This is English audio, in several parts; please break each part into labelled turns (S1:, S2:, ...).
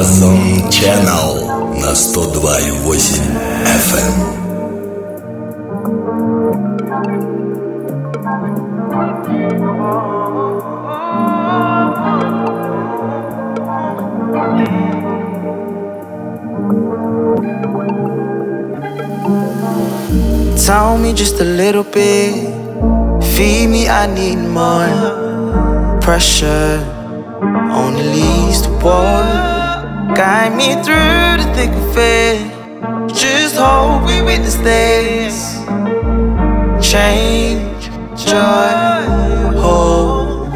S1: Diapason Channel на 102,8 FM.
S2: Tell me just a little bit. Feed me, I need more. Pressure only leads to war. Guide me through the thick of it. Just hold me with the this. Change, joy, hope.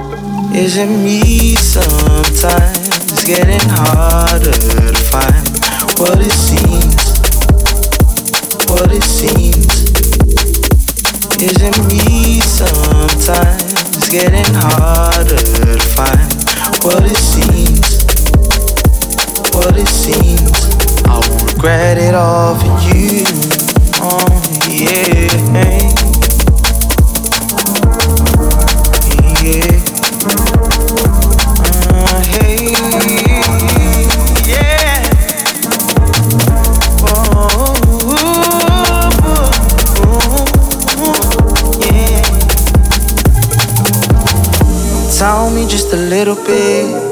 S2: Is it me sometimes? Getting harder to find what it seems. What it seems. Is it me sometimes? Getting harder to find what it seems. What it seems. I'll regret it all for you. Oh, yeah. Yeah. Uh, yeah. Oh, yeah. Tell me just a little bit.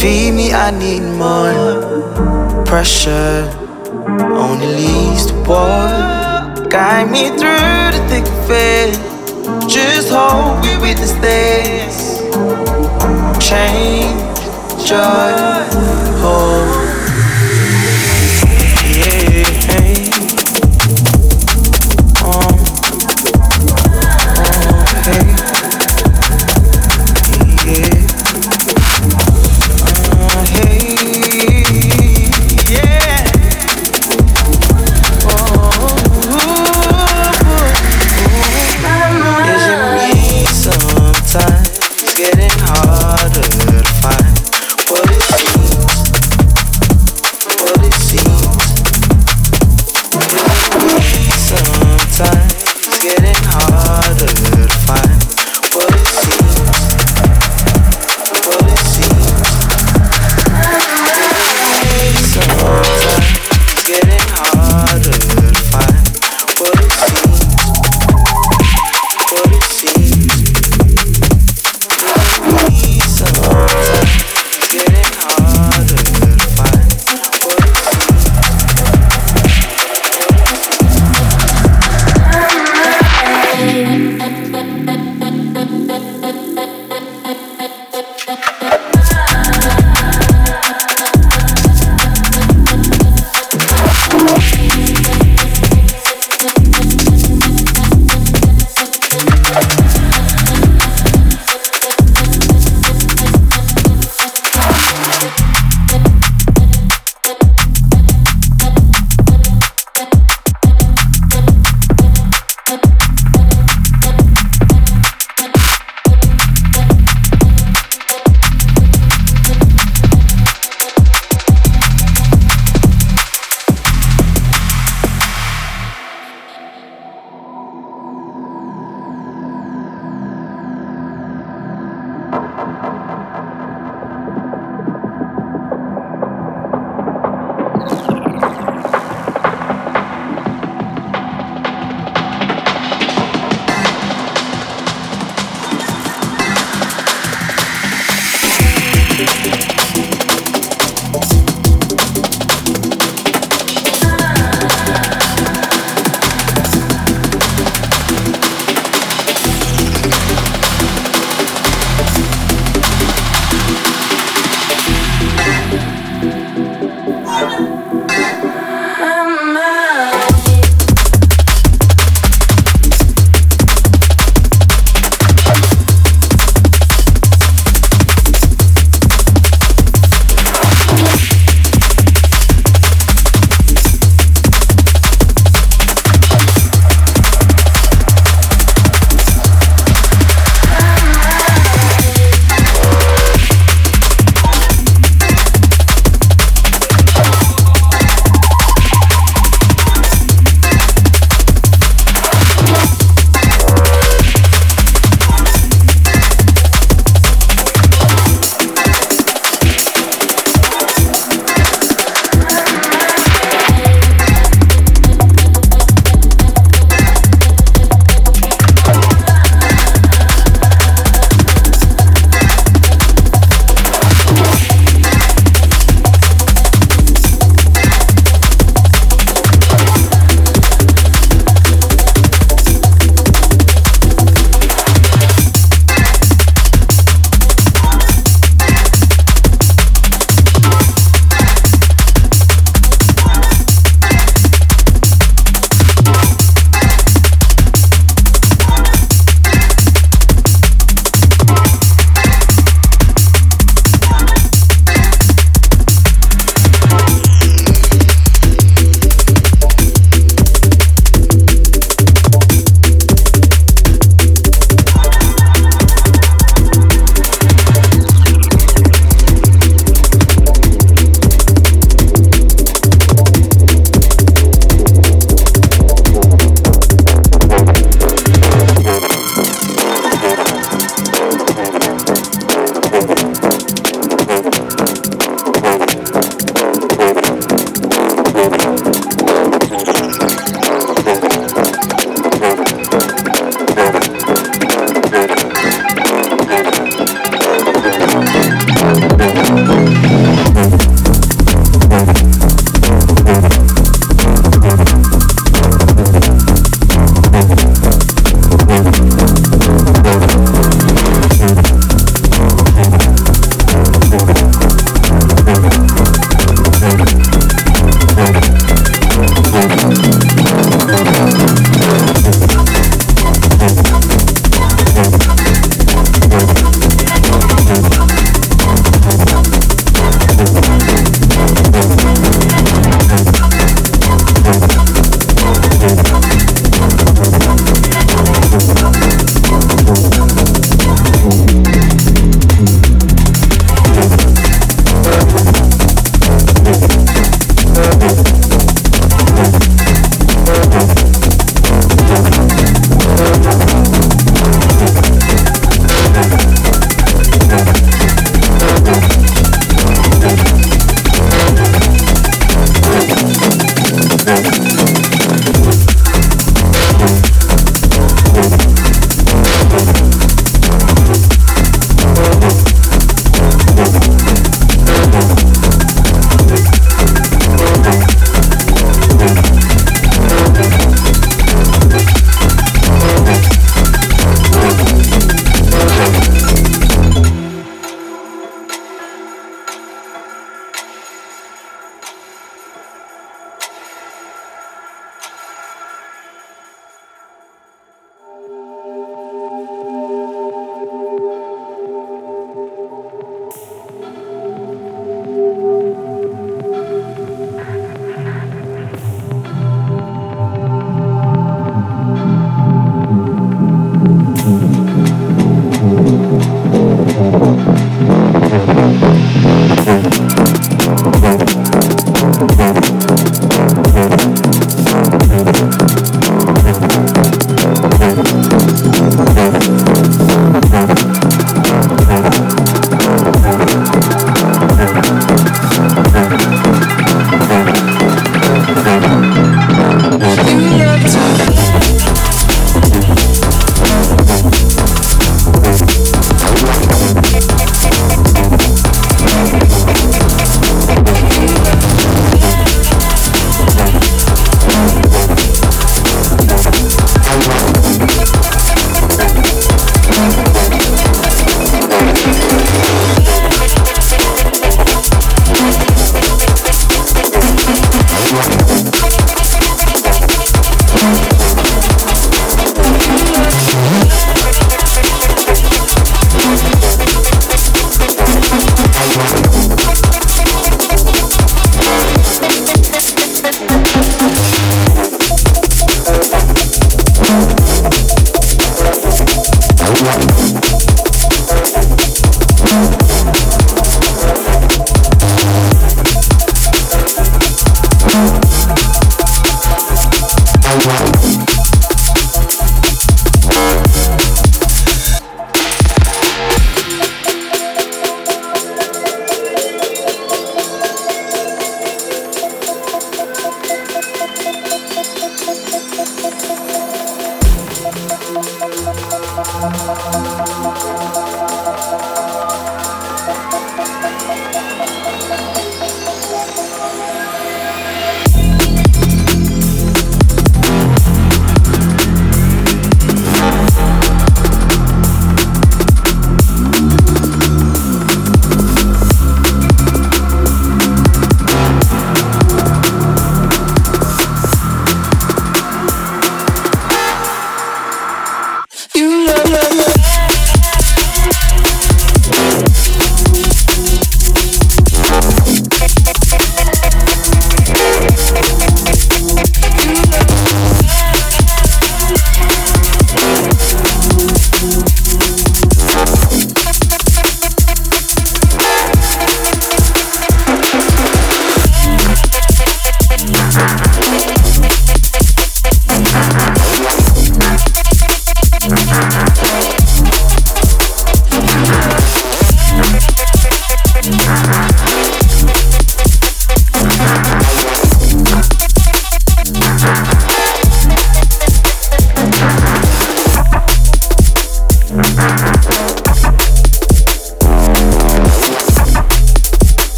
S2: Feed me, I need more. Pressure only leads to war. Guide me through the thick of it. Just hold me with the this. Change, joy,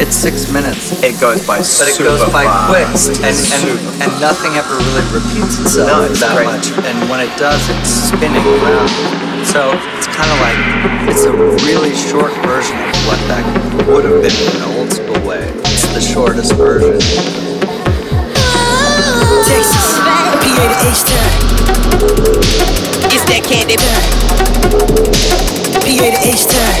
S2: It's
S3: six minutes.
S4: It goes by
S3: But it
S4: super
S3: goes by
S4: fast.
S3: quick, and, and, and nothing ever really repeats itself
S4: No, it's
S3: that
S4: great.
S3: much. And when it does, it's spinning around. So it's kind of like it's a really short version of what that would have been in an old school way. It's the shortest version.
S5: Texas, PA to H-Town. It's that candy PA to H-Town.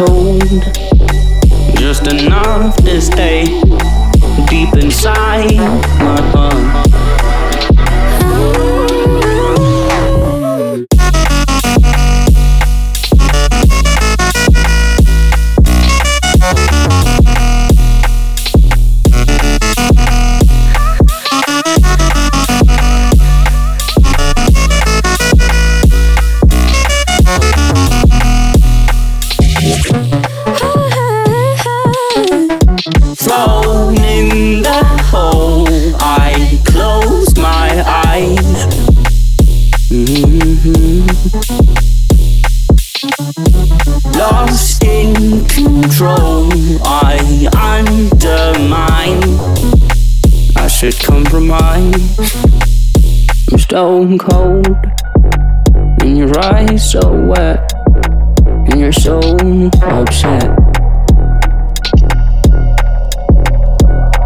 S5: cold. stone cold,
S6: and your eyes
S4: so wet, and you're so upset.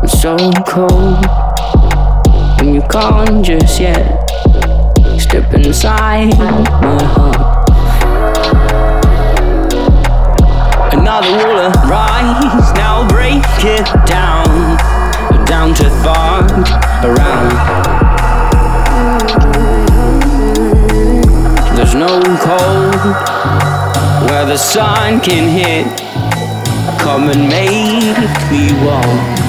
S4: It's so cold, and you can't just yet. the sun can hit. Come and make me warm.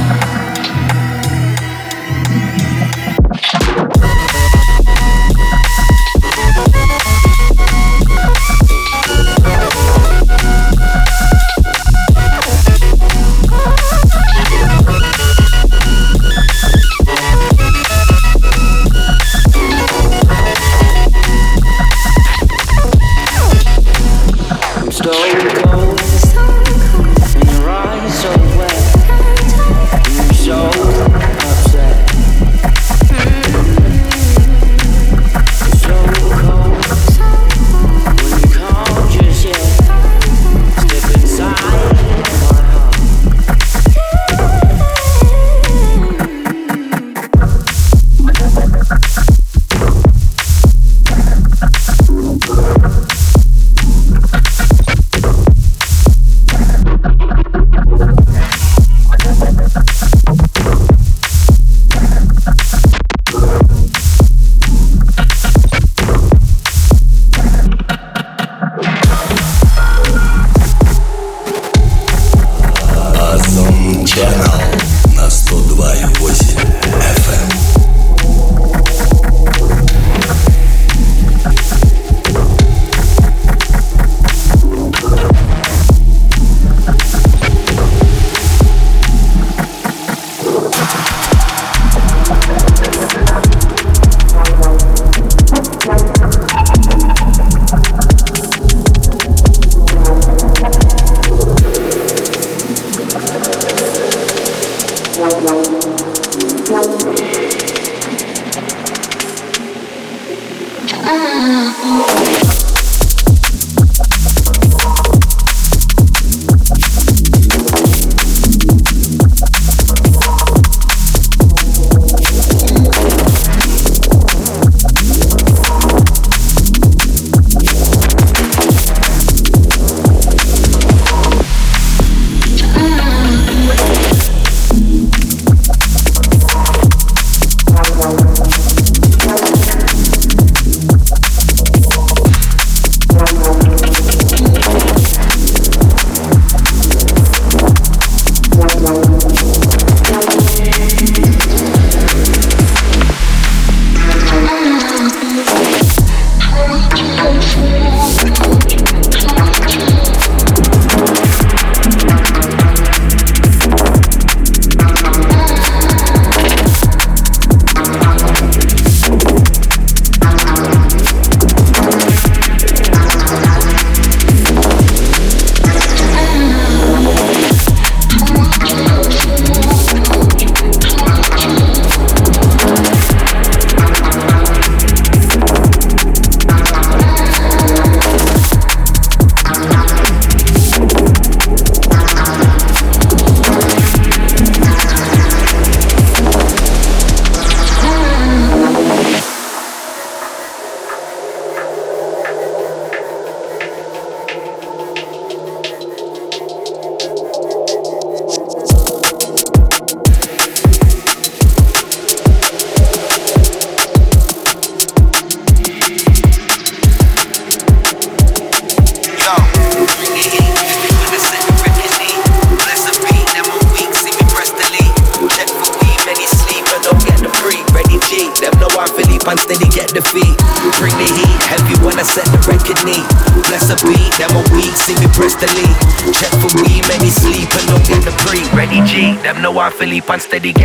S6: steady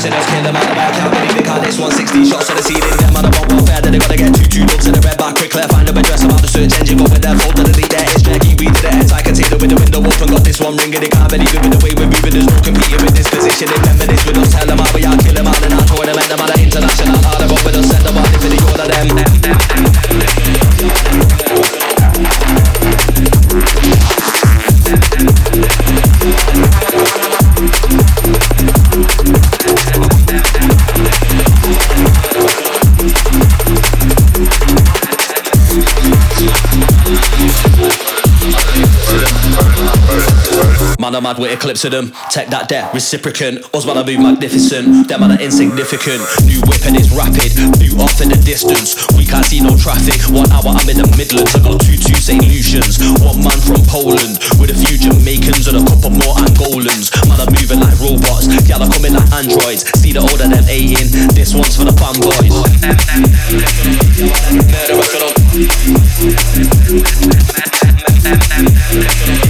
S7: I'll show kill them out the back. Can't believe cause this 160 shots to the ceiling. Them on the one welfare, then they gotta get two two dubs in the red bar quick. Clear, find them address about the search engine, go with their phone to delete their history. Keep reading the heads, I can see them with the window open. Got this one ringing, they can't believe it with the way we're moving. There's no competing with this position. Remember this with us, tell them how we are, kill them out and our tournament. Them on the international, hard up with us, send them out the order them. Man, I'm mad with eclipse of them. Take that there, reciprocant. Us man, I move magnificent. Them man are insignificant. New weapon is rapid. Boot off in the distance. We can't see no traffic. One hour, I'm in the Midlands. I got two two St. Lucians. One man from Poland. With a few Jamaicans and a couple more Angolans. Man, I'm moving like robots. Y'all are coming like androids. See the older than 18. This one's for the fanboys. Murder